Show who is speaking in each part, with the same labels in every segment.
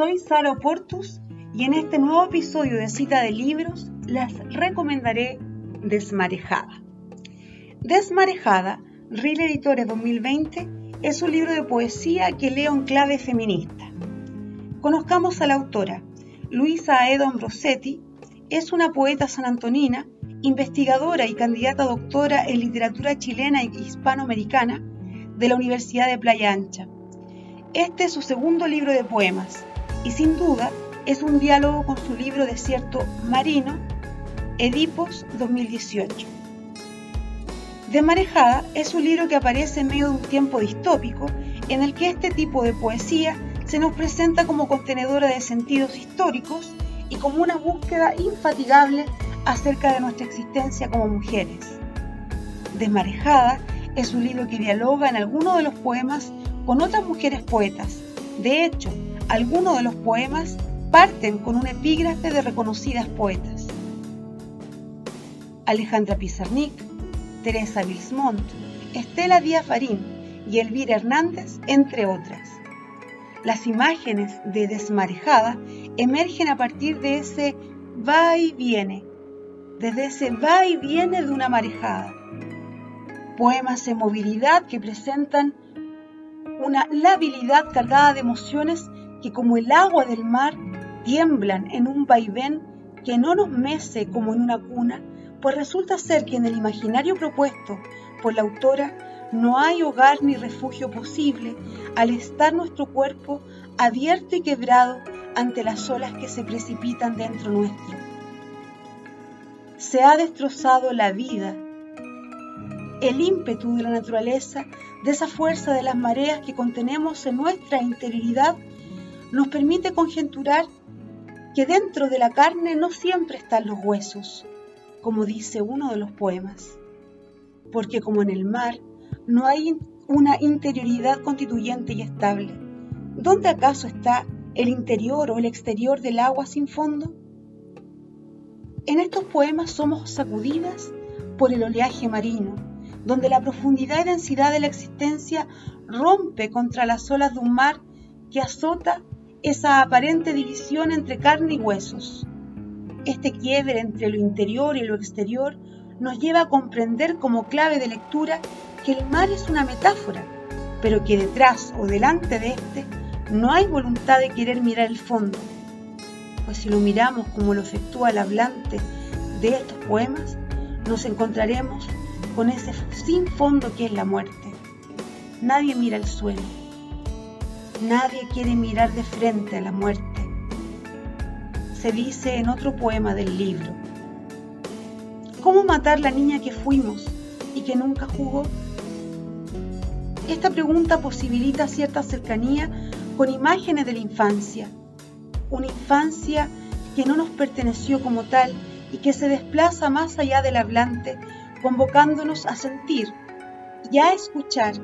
Speaker 1: soy Sara Portus y en este nuevo episodio de Cita de Libros les recomendaré Desmarejada. Desmarejada, Real Editores 2020, es un libro de poesía que leo en clave feminista. Conozcamos a la autora. Luisa Edon Rossetti es una poeta sanantonina, investigadora y candidata doctora en literatura chilena e hispanoamericana de la Universidad de Playa Ancha. Este es su segundo libro de poemas y sin duda es un diálogo con su libro Desierto Marino, Edipos 2018. Desmarejada es un libro que aparece en medio de un tiempo distópico en el que este tipo de poesía se nos presenta como contenedora de sentidos históricos y como una búsqueda infatigable acerca de nuestra existencia como mujeres. Desmarejada es un libro que dialoga en algunos de los poemas con otras mujeres poetas. De hecho, algunos de los poemas parten con un epígrafe de reconocidas poetas. Alejandra Pizarnik, Teresa Bilsmont, Estela Díaz Farín y Elvira Hernández, entre otras. Las imágenes de Desmarejada emergen a partir de ese va y viene, desde ese va y viene de una marejada. Poemas en movilidad que presentan una labilidad cargada de emociones que como el agua del mar tiemblan en un vaivén que no nos mece como en una cuna, pues resulta ser que en el imaginario propuesto por la autora no hay hogar ni refugio posible al estar nuestro cuerpo abierto y quebrado ante las olas que se precipitan dentro nuestro. Se ha destrozado la vida, el ímpetu de la naturaleza, de esa fuerza de las mareas que contenemos en nuestra interioridad, nos permite conjeturar que dentro de la carne no siempre están los huesos, como dice uno de los poemas, porque como en el mar no hay una interioridad constituyente y estable, ¿dónde acaso está el interior o el exterior del agua sin fondo? En estos poemas somos sacudidas por el oleaje marino, donde la profundidad y densidad de la existencia rompe contra las olas de un mar que azota esa aparente división entre carne y huesos. Este quiebre entre lo interior y lo exterior nos lleva a comprender como clave de lectura que el mar es una metáfora, pero que detrás o delante de éste no hay voluntad de querer mirar el fondo. Pues si lo miramos como lo efectúa el hablante de estos poemas, nos encontraremos con ese sin fondo que es la muerte. Nadie mira el suelo Nadie quiere mirar de frente a la muerte. Se dice en otro poema del libro. ¿Cómo matar la niña que fuimos y que nunca jugó? Esta pregunta posibilita cierta cercanía con imágenes de la infancia, una infancia que no nos perteneció como tal y que se desplaza más allá del hablante, convocándonos a sentir y a escuchar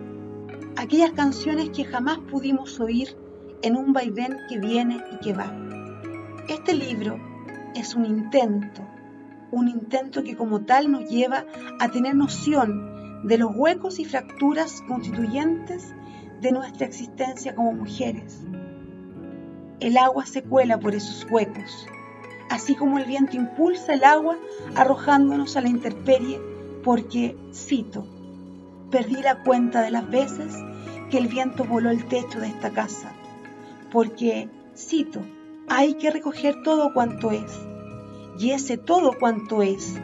Speaker 1: aquellas canciones que jamás pudimos oír en un vaivén que viene y que va. Este libro es un intento, un intento que como tal nos lleva a tener noción de los huecos y fracturas constituyentes de nuestra existencia como mujeres. El agua se cuela por esos huecos, así como el viento impulsa el agua arrojándonos a la intemperie, porque, cito, Perdí la cuenta de las veces que el viento voló el techo de esta casa, porque, cito, hay que recoger todo cuanto es. Y ese todo cuanto es,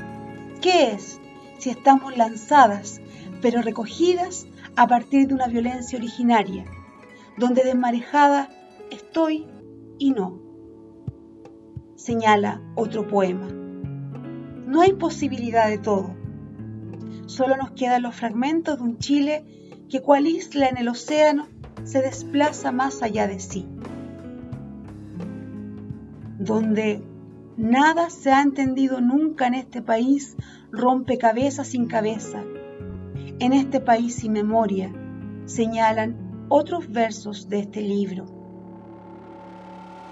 Speaker 1: ¿qué es si estamos lanzadas, pero recogidas a partir de una violencia originaria, donde desmarejada estoy y no? Señala otro poema. No hay posibilidad de todo Solo nos quedan los fragmentos de un Chile que cual isla en el océano se desplaza más allá de sí, donde nada se ha entendido nunca en este país rompe cabeza sin cabeza. En este país sin memoria señalan otros versos de este libro.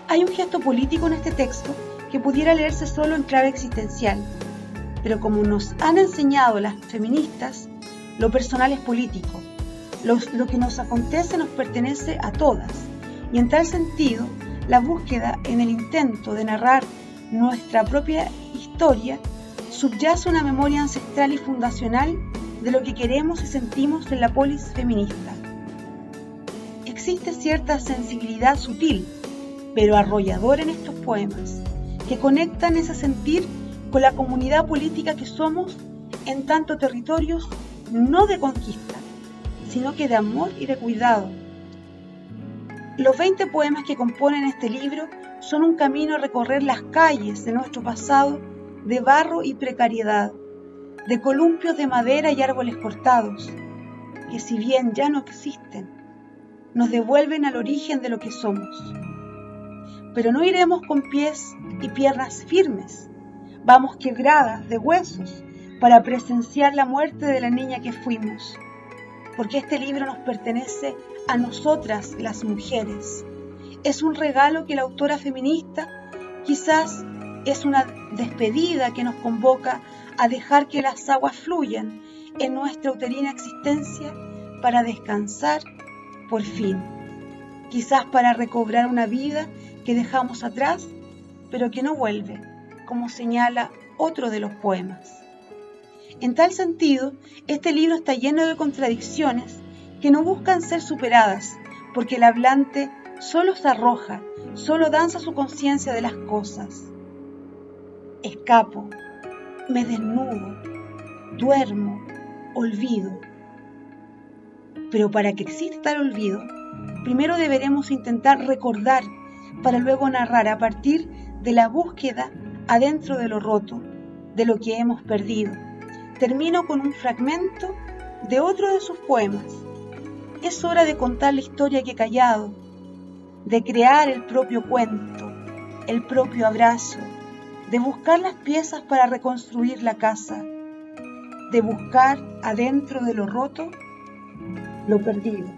Speaker 1: Hay un gesto político en este texto que pudiera leerse solo en clave existencial, pero como nos han enseñado las feministas, lo personal es político. Lo, que nos acontece nos pertenece a todas. Y en tal sentido, la búsqueda en el intento de narrar nuestra propia historia subyace una memoria ancestral y fundacional de lo que queremos y sentimos en la polis feminista. Existe cierta sensibilidad sutil, pero arrolladora en estos poemas, que conectan ese sentir con la comunidad política que somos en tanto territorios no de conquista, sino que de amor y de cuidado. Los 20 poemas que componen este libro son un camino a recorrer las calles de nuestro pasado de barro y precariedad, de columpios de madera y árboles cortados, que si bien ya no existen, nos devuelven al origen de lo que somos. Pero no iremos con pies y piernas firmes, vamos quebradas de huesos para presenciar la muerte de la niña que fuimos, porque este libro nos pertenece a nosotras las mujeres. Es un regalo que la autora feminista quizás es una despedida que nos convoca a dejar que las aguas fluyan en nuestra uterina existencia para descansar por fin, quizás para recobrar una vida que dejamos atrás, pero que no vuelve, como señala otro de los poemas. En tal sentido, este libro está lleno de contradicciones que no buscan ser superadas, porque el hablante solo se arroja, solo danza su conciencia de las cosas. Escapo, me desnudo, duermo, olvido. Pero para que exista el olvido, primero deberemos intentar recordar para luego narrar a partir de la búsqueda adentro de lo roto, de lo que hemos perdido termino con un fragmento de otro de sus poemas. Es hora de contar la historia que he callado, de crear el propio cuento, el propio abrazo, de buscar las piezas para reconstruir la casa, de buscar adentro de lo roto lo perdido.